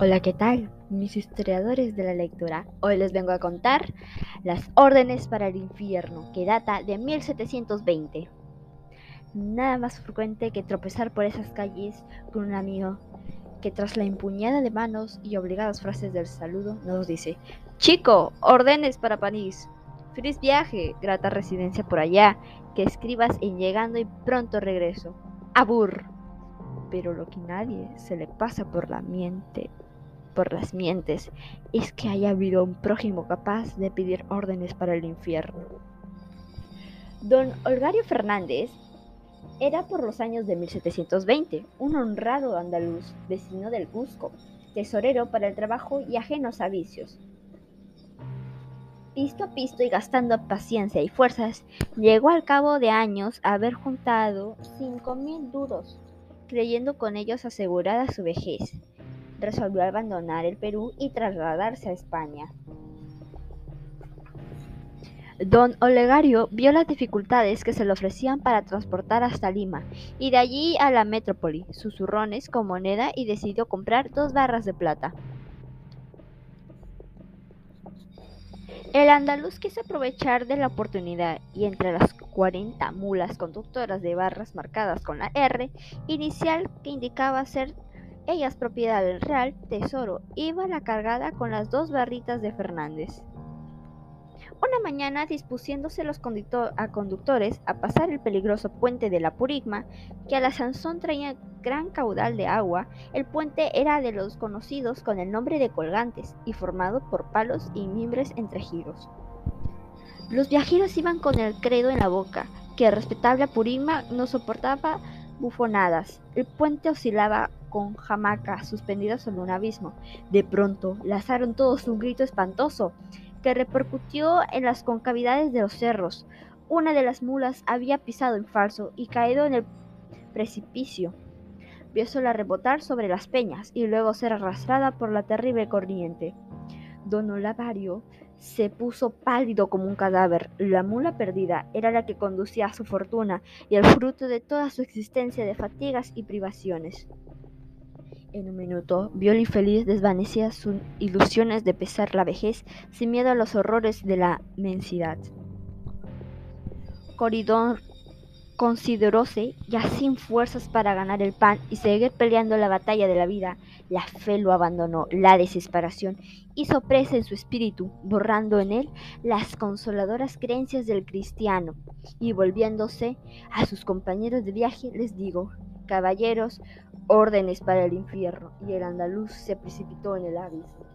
Hola, ¿qué tal? Mis historiadores de la lectura. Hoy les vengo a contar las órdenes para el infierno, que data de 1720. Nada más frecuente que tropezar por esas calles con un amigo que tras la empuñada de manos y obligadas frases del saludo nos dice, Chico, órdenes para París. Feliz viaje, grata residencia por allá, que escribas en llegando y pronto regreso. Abur pero lo que nadie se le pasa por la mente, por las mientes, es que haya habido un prójimo capaz de pedir órdenes para el infierno. Don Olgario Fernández era por los años de 1720 un honrado andaluz, vecino del Cusco, tesorero para el trabajo y ajenos a vicios. Pisto a pisto y gastando paciencia y fuerzas, llegó al cabo de años a haber juntado cinco mil duros creyendo con ellos asegurada su vejez. Resolvió abandonar el Perú y trasladarse a España. Don Olegario vio las dificultades que se le ofrecían para transportar hasta Lima y de allí a la metrópoli, sus zurrones con moneda y decidió comprar dos barras de plata. El andaluz quiso aprovechar de la oportunidad y entre las 40 mulas conductoras de barras marcadas con la R inicial que indicaba ser ellas propiedad del Real Tesoro, iba la cargada con las dos barritas de Fernández. Una mañana, dispusiéndose los a conductores a pasar el peligroso puente de la Purigma, que a la Sansón traía gran caudal de agua, el puente era de los conocidos con el nombre de colgantes y formado por palos y mimbres entre giros. Los viajeros iban con el credo en la boca, que el respetable Purigma no soportaba bufonadas. El puente oscilaba con jamacas suspendidas sobre un abismo. De pronto, lanzaron todos un grito espantoso que repercutió en las concavidades de los cerros. Una de las mulas había pisado en falso y caído en el precipicio. Vio sola rebotar sobre las peñas y luego ser arrastrada por la terrible corriente. Don Olavario se puso pálido como un cadáver. La mula perdida era la que conducía a su fortuna y el fruto de toda su existencia de fatigas y privaciones. En un minuto vio el infeliz desvanecía sus ilusiones de pesar la vejez sin miedo a los horrores de la mensidad. Coridón consideróse ya sin fuerzas para ganar el pan y seguir peleando la batalla de la vida. La fe lo abandonó, la desesperación hizo presa en su espíritu, borrando en él las consoladoras creencias del cristiano. Y volviéndose a sus compañeros de viaje, les digo, caballeros, órdenes para el infierno, y el andaluz se precipitó en el abismo.